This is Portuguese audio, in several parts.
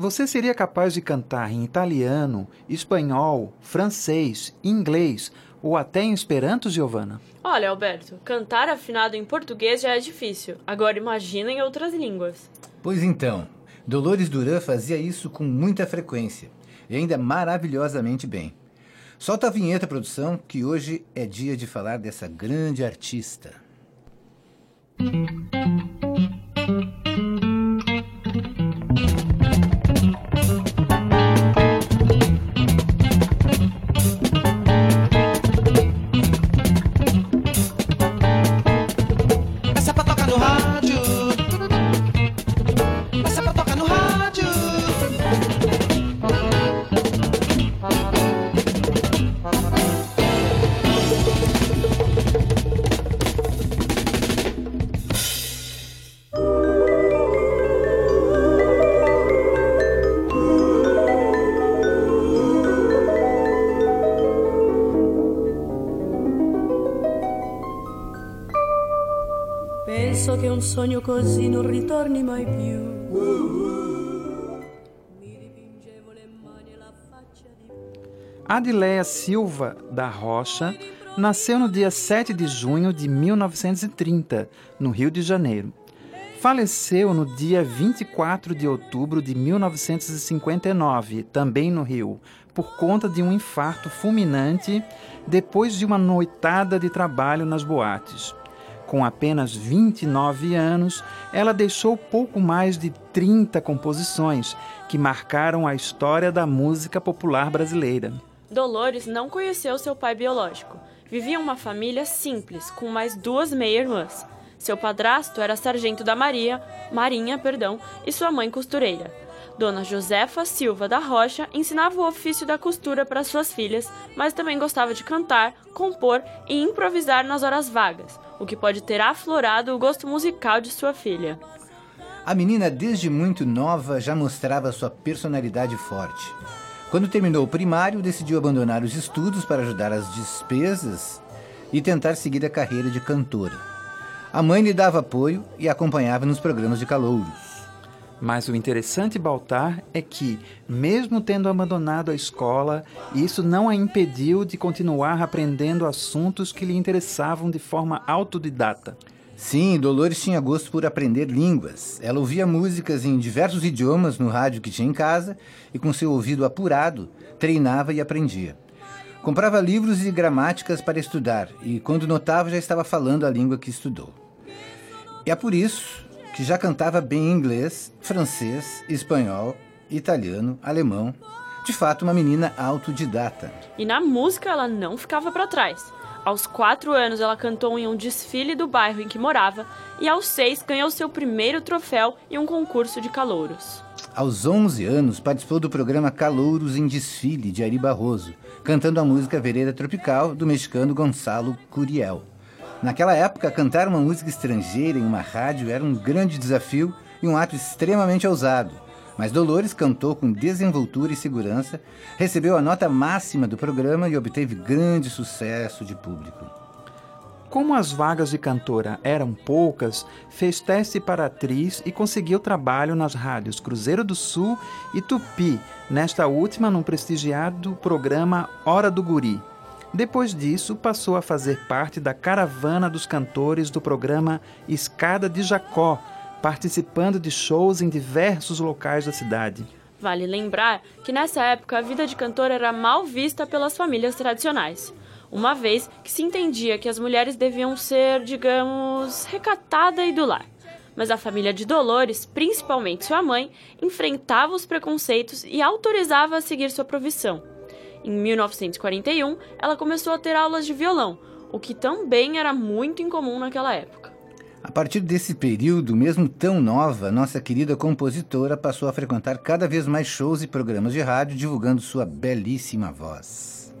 Você seria capaz de cantar em italiano, espanhol, francês, inglês ou até em esperanto, Giovana? Olha, Alberto, cantar afinado em português já é difícil. Agora imagina em outras línguas. Pois então, Dolores Duran fazia isso com muita frequência e ainda maravilhosamente bem. Solta a vinheta, produção, que hoje é dia de falar dessa grande artista. sogno così non ritorni mai più. Adileia Silva da Rocha nasceu no dia 7 de junho de 1930, no Rio de Janeiro. Faleceu no dia 24 de outubro de 1959, também no Rio, por conta de um infarto fulminante depois de uma noitada de trabalho nas boates. Com apenas 29 anos, ela deixou pouco mais de 30 composições que marcaram a história da música popular brasileira. Dolores não conheceu seu pai biológico. Vivia uma família simples, com mais duas meia-irmãs. Seu padrasto era sargento da Maria, Marinha, perdão, e sua mãe costureira. Dona Josefa Silva da Rocha ensinava o ofício da costura para suas filhas, mas também gostava de cantar, compor e improvisar nas horas vagas, o que pode ter aflorado o gosto musical de sua filha. A menina, desde muito nova, já mostrava sua personalidade forte. Quando terminou o primário, decidiu abandonar os estudos para ajudar as despesas e tentar seguir a carreira de cantora. A mãe lhe dava apoio e acompanhava nos programas de calouros. Mas o interessante, Baltar, é que, mesmo tendo abandonado a escola, isso não a impediu de continuar aprendendo assuntos que lhe interessavam de forma autodidata. Sim, Dolores tinha gosto por aprender línguas. Ela ouvia músicas em diversos idiomas no rádio que tinha em casa e, com seu ouvido apurado, treinava e aprendia. Comprava livros e gramáticas para estudar e, quando notava, já estava falando a língua que estudou. E é por isso que já cantava bem inglês, francês, espanhol, italiano, alemão. De fato, uma menina autodidata. E na música ela não ficava para trás. Aos quatro anos, ela cantou em um desfile do bairro em que morava e aos seis ganhou seu primeiro troféu em um concurso de calouros. Aos 11 anos, participou do programa Calouros em Desfile de Ari Barroso, cantando a música Vereda Tropical do mexicano Gonçalo Curiel. Naquela época, cantar uma música estrangeira em uma rádio era um grande desafio e um ato extremamente ousado. Mas Dolores cantou com desenvoltura e segurança, recebeu a nota máxima do programa e obteve grande sucesso de público. Como as vagas de cantora eram poucas, fez teste para atriz e conseguiu trabalho nas rádios Cruzeiro do Sul e Tupi, nesta última num prestigiado programa Hora do Guri. Depois disso, passou a fazer parte da caravana dos cantores do programa Escada de Jacó, participando de shows em diversos locais da cidade. Vale lembrar que nessa época a vida de cantor era mal vista pelas famílias tradicionais, uma vez que se entendia que as mulheres deviam ser, digamos, recatada e do lar. Mas a família de Dolores, principalmente sua mãe, enfrentava os preconceitos e autorizava a seguir sua profissão. Em 1941, ela começou a ter aulas de violão, o que também era muito incomum naquela época. A partir desse período, mesmo tão nova, nossa querida compositora passou a frequentar cada vez mais shows e programas de rádio divulgando sua belíssima voz.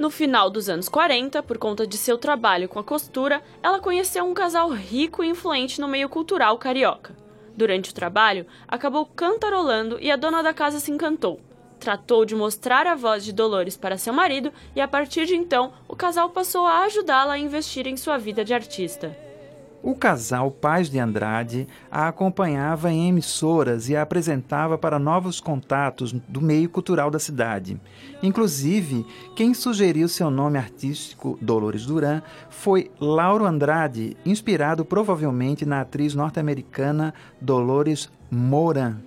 No final dos anos 40, por conta de seu trabalho com a costura, ela conheceu um casal rico e influente no meio cultural carioca. Durante o trabalho, acabou cantarolando e a dona da casa se encantou. tratou de mostrar a voz de Dolores para seu marido e a partir de então o casal passou a ajudá-la a investir em sua vida de artista. O casal Paz de Andrade a acompanhava em emissoras e a apresentava para novos contatos do meio cultural da cidade. Inclusive, quem sugeriu seu nome artístico, Dolores Duran, foi Lauro Andrade, inspirado provavelmente na atriz norte-americana Dolores Moran.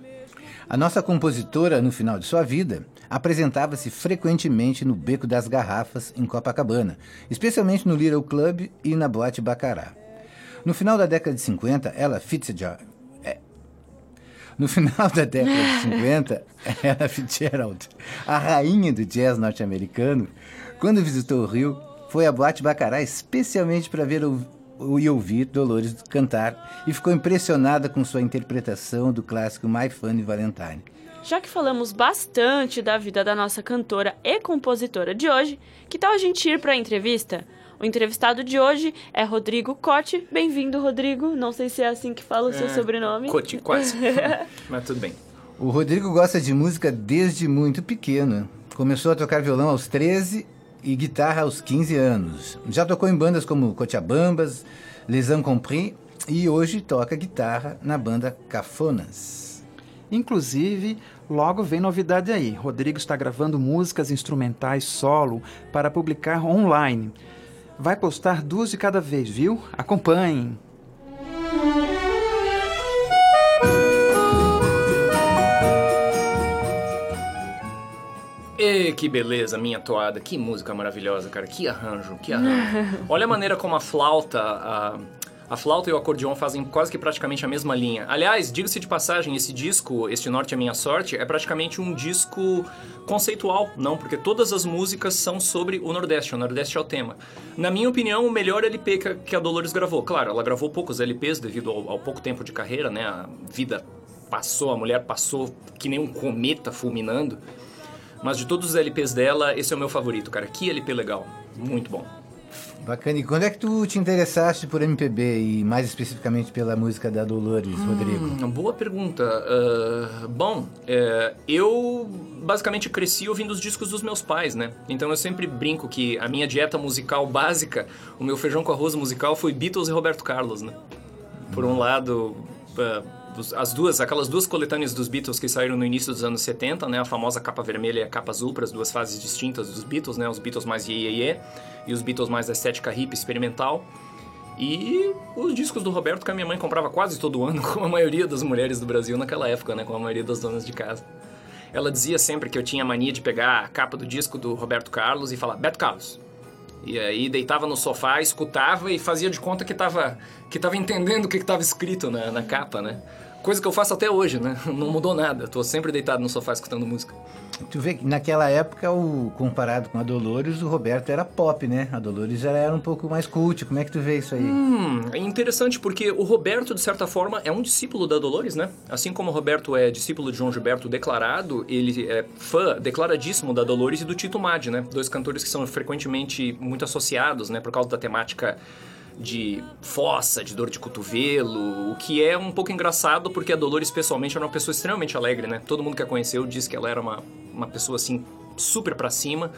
A nossa compositora, no final de sua vida, apresentava-se frequentemente no Beco das Garrafas, em Copacabana, especialmente no Little Club e na Boate Bacará. No final da década de 50, ela Fitzgerald. É, no final da década de 50, ela Fitzgerald, a rainha do jazz norte-americano, quando visitou o Rio, foi à Boate Bacará especialmente para ver e ouvir Dolores cantar e ficou impressionada com sua interpretação do clássico My Funny Valentine. Já que falamos bastante da vida da nossa cantora e compositora de hoje, que tal a gente ir para a entrevista? O entrevistado de hoje é Rodrigo Cote. Bem-vindo, Rodrigo. Não sei se é assim que fala o seu é, sobrenome. Cote, quase. Mas tudo bem. O Rodrigo gosta de música desde muito pequeno. Começou a tocar violão aos 13 e guitarra aos 15 anos. Já tocou em bandas como Cochabambas, Les Incompris e hoje toca guitarra na banda Cafonas. Inclusive, logo vem novidade aí. Rodrigo está gravando músicas instrumentais solo para publicar online. Vai postar duas de cada vez, viu? Acompanhem! E que beleza, minha toada, que música maravilhosa, cara, que arranjo, que arranjo. Olha a maneira como a flauta, a, a flauta e o acordeon fazem quase que praticamente a mesma linha. Aliás, diga-se de passagem, esse disco, Este Norte é Minha Sorte, é praticamente um disco conceitual, não, porque todas as músicas são sobre o Nordeste, o Nordeste é o tema. Na minha opinião, o melhor LP que a Dolores gravou. Claro, ela gravou poucos LPs devido ao, ao pouco tempo de carreira, né? A vida passou, a mulher passou que nem um cometa fulminando. Mas de todos os LPs dela, esse é o meu favorito, cara. Que LP legal. Muito bom. Bacana. E quando é que tu te interessaste por MPB e mais especificamente pela música da Dolores, hum, Rodrigo? Boa pergunta. Uh, bom, uh, eu basicamente cresci ouvindo os discos dos meus pais, né? Então eu sempre brinco que a minha dieta musical básica, o meu feijão com arroz musical foi Beatles e Roberto Carlos, né? Por um lado, uh, as duas, aquelas duas coletâneas dos Beatles que saíram no início dos anos 70, né? A famosa capa vermelha e a capa azul, para as duas fases distintas dos Beatles, né? Os Beatles mais ye, ye, ye e os Beatles mais da estética hippie experimental. E os discos do Roberto que a minha mãe comprava quase todo ano, como a maioria das mulheres do Brasil naquela época, né? Como a maioria das donas de casa. Ela dizia sempre que eu tinha mania de pegar a capa do disco do Roberto Carlos e falar, Beto Carlos. E aí deitava no sofá, escutava e fazia de conta que estava que tava entendendo o que estava escrito na, na capa, né? Coisa que eu faço até hoje, né? Não mudou nada. Tô sempre deitado no sofá escutando música. Tu vê que naquela época, o, comparado com a Dolores, o Roberto era pop, né? A Dolores era um pouco mais cult. Como é que tu vê isso aí? Hum, é interessante porque o Roberto, de certa forma, é um discípulo da Dolores, né? Assim como o Roberto é discípulo de João Gilberto declarado, ele é fã declaradíssimo da Dolores e do Tito Madi, né? Dois cantores que são frequentemente muito associados, né? Por causa da temática de fossa, de dor de cotovelo, o que é um pouco engraçado porque a Dolores pessoalmente era uma pessoa extremamente alegre, né? Todo mundo que a conheceu diz que ela era uma, uma pessoa assim super para cima,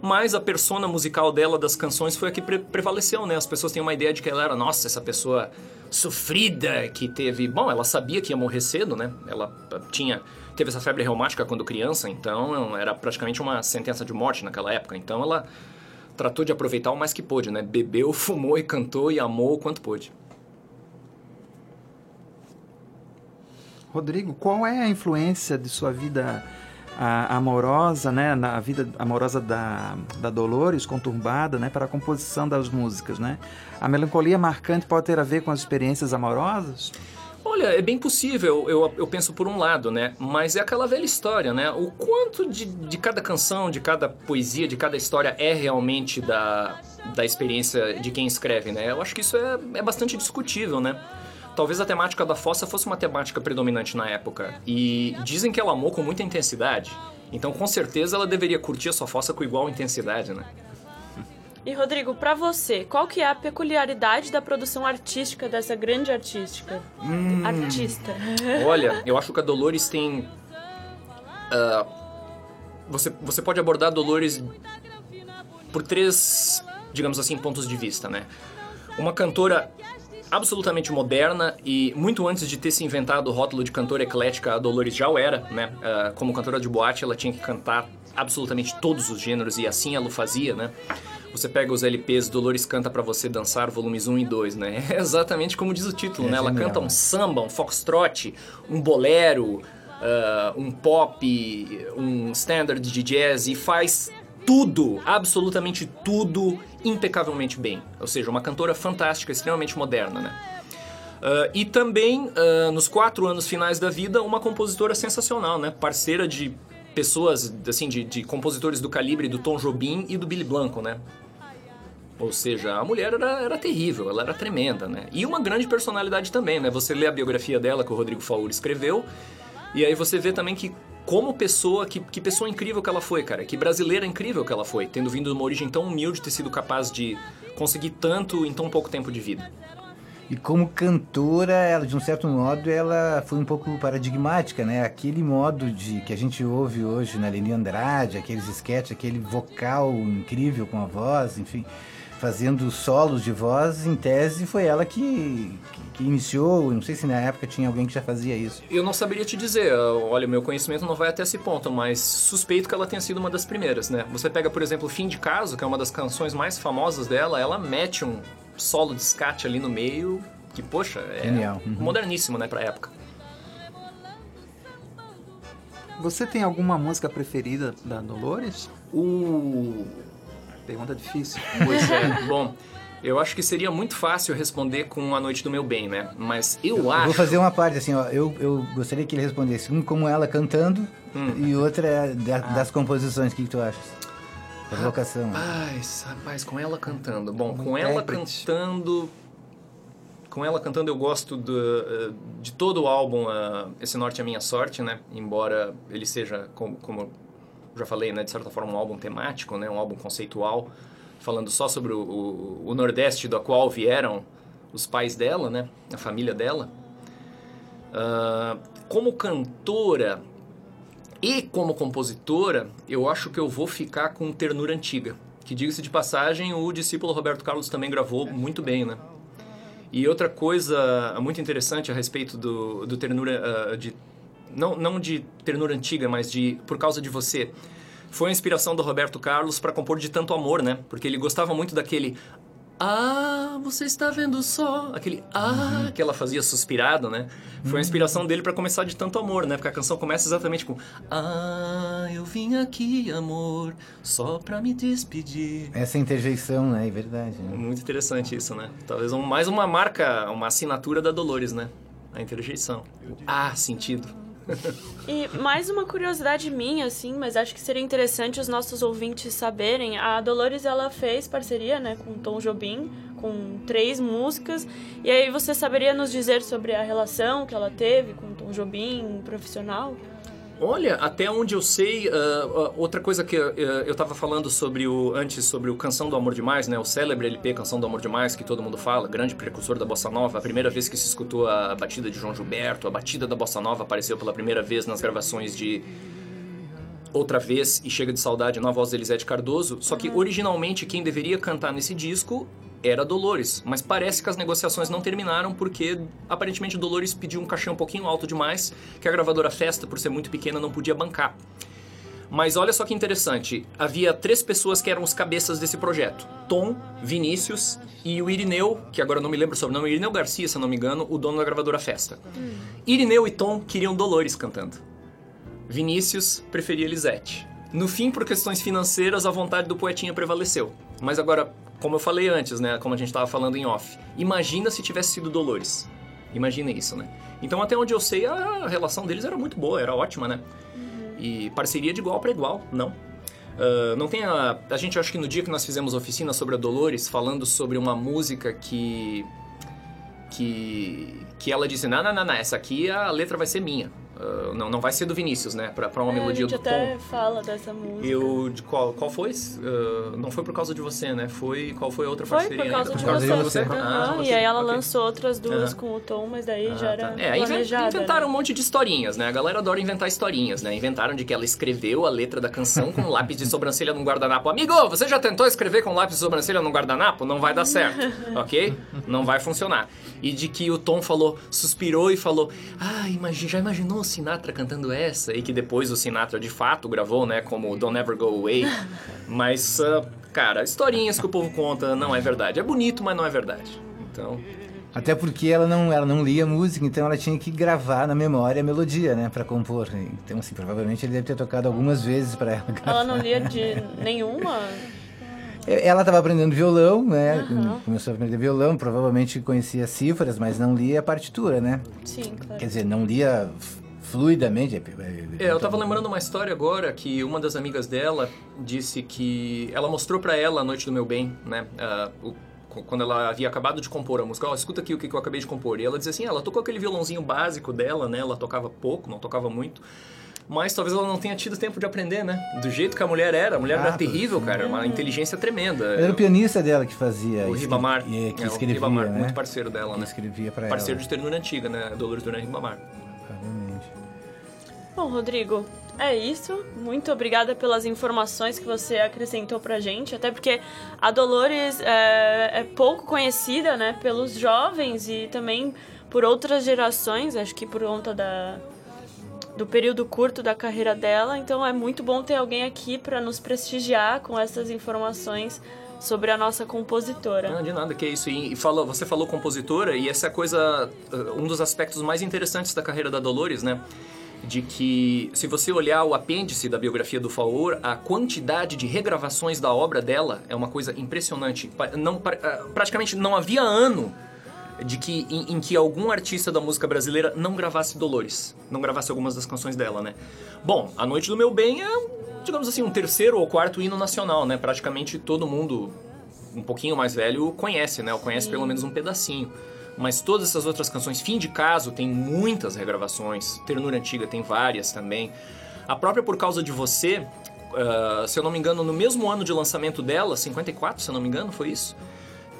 mas a persona musical dela das canções foi a que pre prevaleceu, né? As pessoas têm uma ideia de que ela era, nossa, essa pessoa sofrida que teve, bom, ela sabia que ia morrer cedo, né? Ela tinha teve essa febre reumática quando criança, então era praticamente uma sentença de morte naquela época. Então ela tratou de aproveitar o mais que pôde, né? Bebeu, fumou e cantou e amou o quanto pôde. Rodrigo, qual é a influência de sua vida a, amorosa, né, na vida amorosa da, da Dolores, conturbada, né, para a composição das músicas, né? A melancolia marcante pode ter a ver com as experiências amorosas? Olha, é bem possível, eu, eu penso por um lado, né? Mas é aquela velha história, né? O quanto de, de cada canção, de cada poesia, de cada história é realmente da, da experiência de quem escreve, né? Eu acho que isso é, é bastante discutível, né? Talvez a temática da fossa fosse uma temática predominante na época. E dizem que ela amou com muita intensidade. Então, com certeza, ela deveria curtir a sua fossa com igual intensidade, né? E Rodrigo, para você, qual que é a peculiaridade da produção artística dessa grande artística? Hum, artista. Olha, eu acho que a Dolores tem uh, você, você pode abordar Dolores por três, digamos assim, pontos de vista, né? Uma cantora absolutamente moderna e muito antes de ter se inventado o rótulo de cantora eclética, a Dolores já o era, né? Uh, como cantora de boate, ela tinha que cantar absolutamente todos os gêneros e assim ela o fazia, né? Você pega os LPs Dolores Canta para Você Dançar, volumes 1 e 2, né? É exatamente como diz o título, é né? Ela genial, canta um samba, um foxtrot, um bolero, uh, um pop, um standard de jazz e faz tudo, absolutamente tudo, impecavelmente bem. Ou seja, uma cantora fantástica, extremamente moderna, né? Uh, e também, uh, nos quatro anos finais da vida, uma compositora sensacional, né? Parceira de pessoas, assim, de, de compositores do calibre do Tom Jobim e do Billy Blanco, né? Ou seja, a mulher era, era terrível, ela era tremenda, né? E uma grande personalidade também, né? Você lê a biografia dela que o Rodrigo Faur escreveu, e aí você vê também que como pessoa, que, que pessoa incrível que ela foi, cara. Que brasileira incrível que ela foi, tendo vindo de uma origem tão humilde, ter sido capaz de conseguir tanto em tão pouco tempo de vida. E como cantora, ela de um certo modo, ela foi um pouco paradigmática, né? Aquele modo de que a gente ouve hoje na Leni Andrade, aqueles sketches, aquele vocal incrível com a voz, enfim, fazendo solos de voz, em tese foi ela que, que, que iniciou, não sei se na época tinha alguém que já fazia isso. Eu não saberia te dizer, olha, meu conhecimento não vai até esse ponto, mas suspeito que ela tenha sido uma das primeiras, né? Você pega, por exemplo, Fim de Caso, que é uma das canções mais famosas dela, ela mete um solo de scat ali no meio, que, poxa, é Genial. Uhum. moderníssimo, né, pra época. Você tem alguma música preferida da Dolores? O... Pergunta difícil. Pois é, bom... Eu acho que seria muito fácil responder com A Noite do Meu Bem, né? Mas eu, eu acho... vou fazer uma parte, assim, ó. Eu, eu gostaria que ele respondesse. Um como ela cantando hum. e outra é da, ah. das composições. O que, que tu achas? Provocação. Rapaz, rapaz, com ela cantando. Bom, com ela cantando... Com ela cantando eu gosto do, eh, de todo o álbum uh, Esse Norte é Minha Sorte, né? Embora ele seja, como, como já falei, né? De certa forma um álbum temático, né? Um álbum conceitual falando só sobre o, o, o, Nordeste do qual vieram os pais dela, né? A família dela. Uh, como cantora e como compositora, eu acho que eu vou ficar com Ternura Antiga. Que, diga-se de passagem, o discípulo Roberto Carlos também gravou muito bem, né? E outra coisa muito interessante a respeito do, do Ternura... Uh, de, não, não de Ternura Antiga, mas de Por Causa de Você foi a inspiração do Roberto Carlos para compor de tanto amor, né? Porque ele gostava muito daquele ah, você está vendo só. Aquele ah uhum. que ela fazia suspirado, né? Foi a inspiração dele para começar de tanto amor, né? Porque a canção começa exatamente com Ah, eu vim aqui, amor, só para me despedir. Essa interjeição, né? É verdade. Né? Muito interessante isso, né? Talvez um, mais uma marca, uma assinatura da Dolores, né? A interjeição. Ah, sentido e mais uma curiosidade minha, assim, mas acho que seria interessante os nossos ouvintes saberem. A Dolores, ela fez parceria, né, com Tom Jobim, com três músicas. E aí você saberia nos dizer sobre a relação que ela teve com Tom Jobim, profissional? Olha, até onde eu sei, uh, uh, outra coisa que uh, eu estava falando sobre o antes sobre o Canção do Amor Demais, né? O célebre LP Canção do Amor Demais que todo mundo fala, grande precursor da bossa nova. A primeira vez que se escutou a batida de João Gilberto, a batida da bossa nova apareceu pela primeira vez nas gravações de Outra vez e Chega de Saudade na voz de Elisete Cardoso. Só que originalmente quem deveria cantar nesse disco era Dolores, mas parece que as negociações não terminaram porque aparentemente Dolores pediu um cachê um pouquinho alto demais, que a gravadora Festa, por ser muito pequena, não podia bancar. Mas olha só que interessante, havia três pessoas que eram os cabeças desse projeto: Tom, Vinícius e o Irineu, que agora não me lembro o sobrenome, Irineu Garcia, se não me engano, o dono da gravadora Festa. Hum. Irineu e Tom queriam Dolores cantando. Vinícius preferia Lisette. No fim, por questões financeiras, a vontade do poetinha prevaleceu. Mas agora, como eu falei antes, né? Como a gente estava falando em off. Imagina se tivesse sido Dolores. Imagina isso, né? Então, até onde eu sei, a relação deles era muito boa, era ótima, né? E parceria de igual para igual, não. Uh, não tem a... A gente, acho que no dia que nós fizemos oficina sobre a Dolores, falando sobre uma música que... Que, que ela disse, não, não, não, não, essa aqui a letra vai ser minha. Uh, não, não vai ser do Vinícius, né? Pra, pra uma É, melodia a gente do até Tom. fala dessa música. Eu, de qual, qual foi? Uh, não foi por causa de você, né? Foi, qual foi a outra Foi parceria? por causa ainda? de Por causa você. de você. Ah, e aí ela ok. lançou outras duas com o Tom, mas daí Ah, já era tá. É, planejada. inventaram um né? monte de historinhas, né? A galera adora inventar historinhas, né? Inventaram de que ela escreveu a letra da canção com lápis de sobrancelha num guardanapo. Amigo, você já tentou escrever com lápis de sobrancelha num guardanapo? Não vai dar certo, ok? Não vai funcionar. E de que o Tom falou, suspirou e falou: Ah, imagi- já imaginou o Sinatra cantando essa? E que depois o Sinatra de fato gravou, né? Como Don't Ever Go Away. Mas, ah, cara, historinhas que o povo conta não é verdade. É bonito, mas não é verdade. Então. Até porque ela não, ela não lia música, então ela tinha que gravar na memória a melodia, né, pra compor. Então, assim, provavelmente ele deve ter tocado algumas vezes pra ela gravar. Ela não lia de nenhuma. Ela estava aprendendo violão, né? Aham. Começou a aprender violão, provavelmente conhecia cifras, mas não lia a partitura, né? Sim, claro. Quer dizer, não lia fluidamente. É, eu tava lembrando uma história agora que uma das amigas dela disse que ela mostrou pra ela a Noite do Meu Bem, né? ah, o- qu- quando ela havia acabado de compor a música, ó, escuta aqui o que que eu acabei de compor. E ela dizia assim, ah, ela tocou aquele violãozinho básico dela, né? Ela tocava pouco, não tocava muito. Mas talvez ela não tenha tido tempo de aprender, né? Do jeito que a mulher era. A mulher Ah, era terrível, cara. Uma inteligência tremenda. Era o pianista dela que fazia. O Ribamar. é, que É, o escrevia, Ribamar, né? muito parceiro dela, Que né? escrevia pra Parceiro ela. de ternura antiga, né? Dolores Duran Ribamar. Bom, Rodrigo, é isso. Muito obrigada pelas informações que você acrescentou pra gente. Até porque a Dolores é, é pouco conhecida, né, pelos jovens e também por outras gerações. Acho que por conta da, do período curto da carreira dela. Então é muito bom ter alguém aqui pra nos prestigiar com essas informações sobre a nossa compositora. Não, de nada, que é isso. E, falou, você falou compositora, e essa é a coisa, uh, um dos aspectos mais interessantes da carreira da Dolores, né? De que, se você olhar o apêndice da biografia do Faur, a quantidade de regravações da obra dela é uma coisa impressionante. Não, ah, praticamente não havia ano de que em, em que algum artista da música brasileira não gravasse Dolores, não gravasse algumas das canções dela, né? Bom, A Noite do Meu Bem é, digamos assim, um terceiro ou quarto hino nacional, né? Praticamente todo mundo um pouquinho mais velho conhece, né? Ou conhece pelo menos um pedacinho. Mas todas essas outras canções, Fim de Caso tem muitas regravações, Ternura Antiga tem várias também. A própria Por Causa de Você, ah, se eu não me engano, no mesmo ano de lançamento dela, 54, se eu não me engano, foi isso?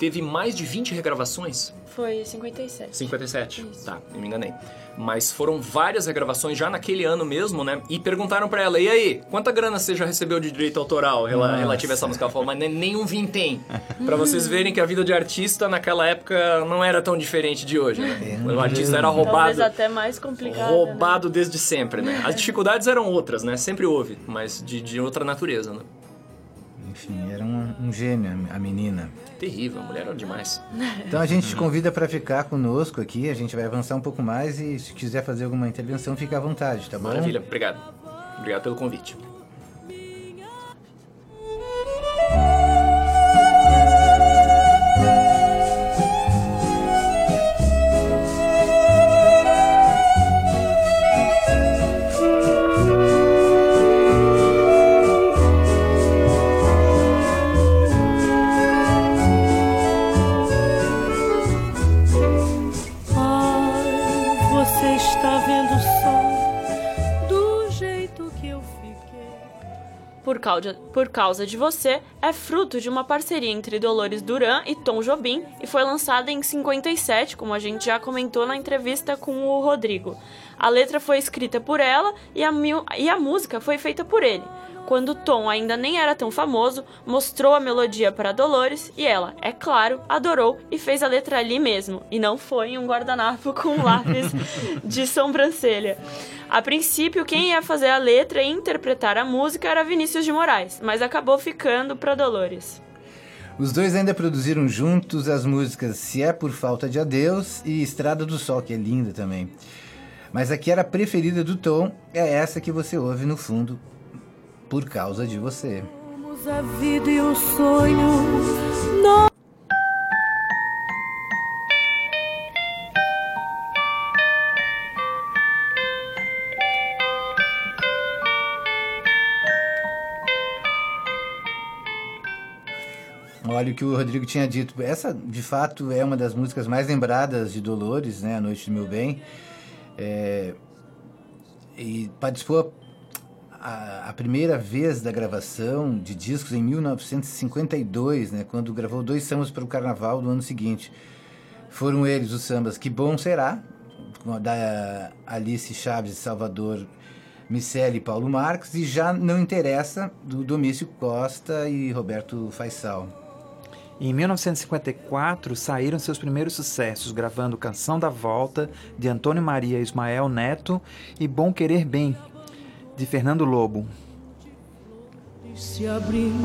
Teve mais de 20 regravações. Foi 57. 57. Isso. Tá, eu me enganei. Mas foram várias regravações já naquele ano mesmo, né? E perguntaram pra ela, e aí, quanta grana você já recebeu de direito autoral Nossa. relativa a essa música? Ela falou, mas nem- nenhum vintém. pra vocês verem que a vida de artista naquela época não era tão diferente de hoje, né? É, o artista era Talvez roubado. até mais complicado. né? Roubado desde sempre, né? As dificuldades eram outras, né? Sempre houve, mas de, de outra natureza, né? Enfim, era um, um gênio a menina. Terrível, a mulher era demais. Então a gente te convida para ficar conosco aqui, a gente vai avançar um pouco mais e se quiser fazer alguma intervenção, fica à vontade, tá bom? Maravilha, obrigado. Obrigado pelo convite. Por causa, por causa de você é fruto de uma parceria entre Dolores Duran e Tom Jobim e foi lançada em 57, como a gente já comentou na entrevista com o Rodrigo. A letra foi escrita por ela e a, e a música foi feita por ele. Quando Tom ainda nem era tão famoso, mostrou a melodia para Dolores e ela, é claro, adorou e fez a letra ali mesmo, e não foi em um guardanapo com lápis de sobrancelha. A princípio, quem ia fazer a letra e interpretar a música era Vinícius de Moraes, mas acabou ficando para Dolores. Os dois ainda produziram juntos as músicas Se é por Falta de Adeus e Estrada do Sol, que é linda também. Mas a que era a preferida do Tom é essa que você ouve no fundo, por causa de você. Somos a vida e o sonho. Nós Olha o que o Rodrigo tinha dito. Essa, de fato, é uma das músicas mais lembradas de Dolores, né? A Noite do Meu Bem. É, e participou a, a, primeira vez da gravação de discos em 1952, né, quando gravou dois sambas para o Carnaval do ano seguinte. Foram eles os sambas Que Bom Será, da Alice Chaves Salvador Miceli e Paulo Marques, e Já Não Interessa, do Domício Costa e Roberto Faisal. Em 1954 saíram seus primeiros sucessos, gravando Canção da Volta, de Antônio Maria Ismael Neto, e Bom Querer Bem, de Fernando Lobo. Se abrindo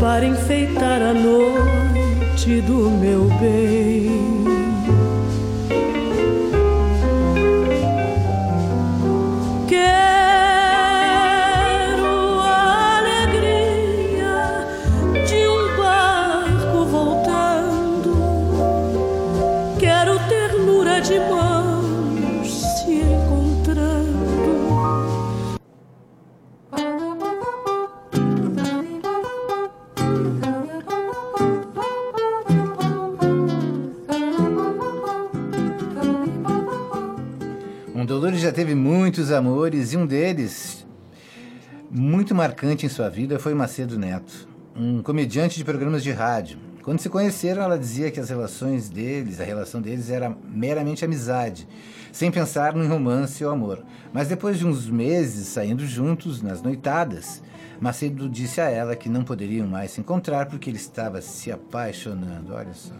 para enfeitar a noite do meu bem. Já teve muitos amores e um deles, muito marcante em sua vida, foi Macedo Neto, um comediante de programas de rádio. Quando se conheceram, ela dizia que as relações deles, a relação deles era meramente amizade, sem pensar no romance ou amor. Mas depois de uns meses saindo juntos nas noitadas, Macedo disse a ela que não poderiam mais se encontrar porque ele estava se apaixonando. Olha só.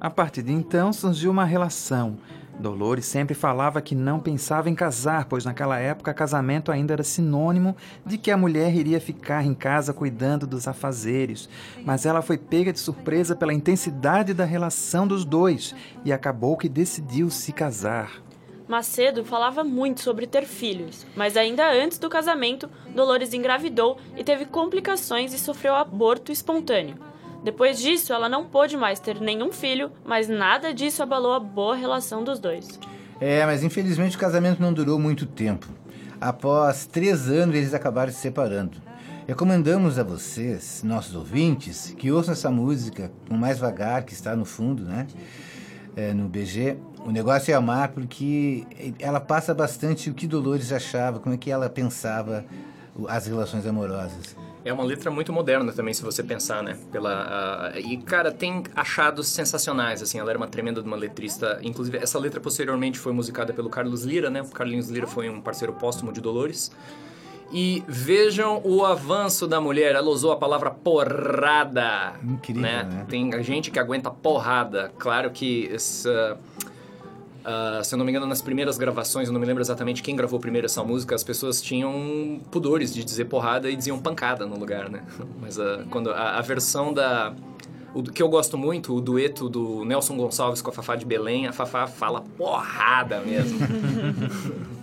A partir de então surgiu uma relação Dolores sempre falava que não pensava em casar, pois naquela época casamento ainda era sinônimo de que a mulher iria ficar em casa cuidando dos afazeres. Mas ela foi pega de surpresa pela intensidade da relação dos dois e acabou que decidiu se casar. Macedo falava muito sobre ter filhos, mas ainda antes do casamento, Dolores engravidou e teve complicações e sofreu aborto espontâneo. Depois disso, ela não pôde mais ter nenhum filho, mas nada disso abalou a boa relação dos dois. É, mas infelizmente o casamento não durou muito tempo. Após três anos, eles acabaram se separando. Recomendamos a vocês, nossos ouvintes, que ouçam essa música com mais vagar, que está no fundo, né? É, no BG. O negócio é amar, porque ela passa bastante o que Dolores achava, como é que ela pensava as relações amorosas. É uma letra muito moderna também, se você pensar, né? Pela, uh, e, cara, tem achados sensacionais, assim. Ela era uma tremenda de uma letrista. Inclusive, essa letra posteriormente foi musicada pelo Carlos Lira, né? O Carlinhos Lira foi um parceiro póstumo de Dolores. E vejam o avanço da mulher. Ela usou a palavra porrada. Incrível, né? né? Tem gente que aguenta porrada. Claro que essa Uh, se eu não me engano, nas primeiras gravações, eu não me lembro exatamente quem gravou primeiro essa música, as pessoas tinham pudores de dizer porrada e diziam pancada no lugar, né? Mas uh, quando a, a, versão da. O que eu gosto muito, o dueto do Nelson Gonçalves com a Fafá de Belém, a Fafá fala porrada mesmo.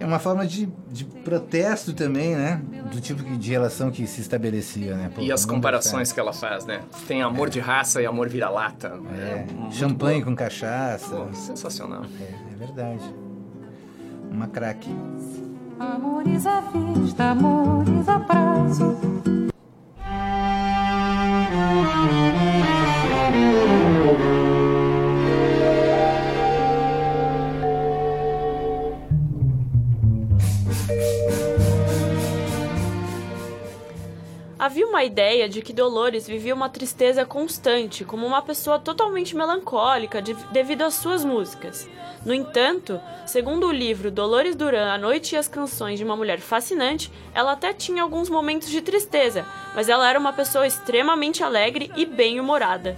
É uma forma de, de protesto também, né? Do tipo de relação que se estabelecia, né? Pô, e as comparações que ela faz, né? Tem amor é. de raça e amor vira-lata. É. é Champanhe com cachaça. Pô, sensacional. É, é verdade. Uma craque. Amores à vista, amores a prazo. Havia uma ideia de que Dolores vivia uma tristeza constante, como uma pessoa totalmente melancólica de, devido às suas músicas. No entanto, segundo o livro Dolores Duran, A Noite e as Canções de uma Mulher Fascinante, ela até tinha alguns momentos de tristeza, mas ela era uma pessoa extremamente alegre e bem-humorada.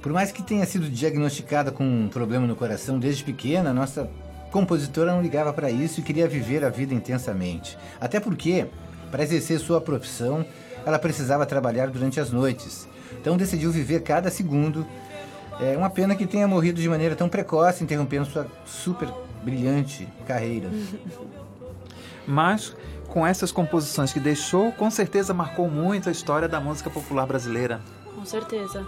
Por mais que tenha sido diagnosticada com um problema no coração desde pequena, nossa compositora não ligava para isso e queria viver a vida intensamente. Até porque, para exercer sua profissão, ela precisava trabalhar durante as noites. Então decidiu viver cada segundo. É uma pena que tenha morrido de maneira tão precoce, interrompendo sua super brilhante carreira. Mas com essas composições que deixou, com certeza marcou muito a história da música popular brasileira. Com certeza.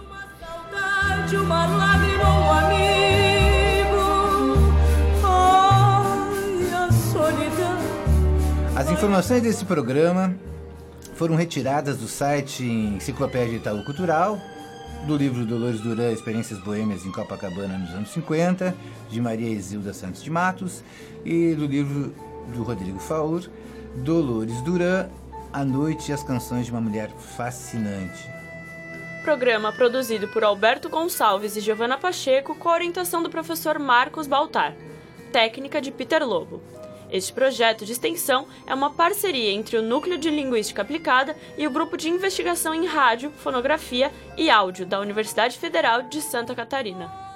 As informações desse programa foram retiradas do site Enciclopédia Itaú Cultural do livro Dolores Duran, Experiências Boêmias em Copacabana nos anos 50, de Maria Isilda Santos de Matos, e do livro do Rodrigo Faur, Dolores Duran, A Noite e as Canções de uma Mulher Fascinante. Programa produzido por Alberto Gonçalves e Giovanna Pacheco com a orientação do professor Marcos Baltar. Técnica de Peter Lobo. Este projeto de extensão é uma parceria entre o Núcleo de Linguística Aplicada e o Grupo de Investigação em Rádio, Fonografia e Áudio da Universidade Federal de Santa Catarina.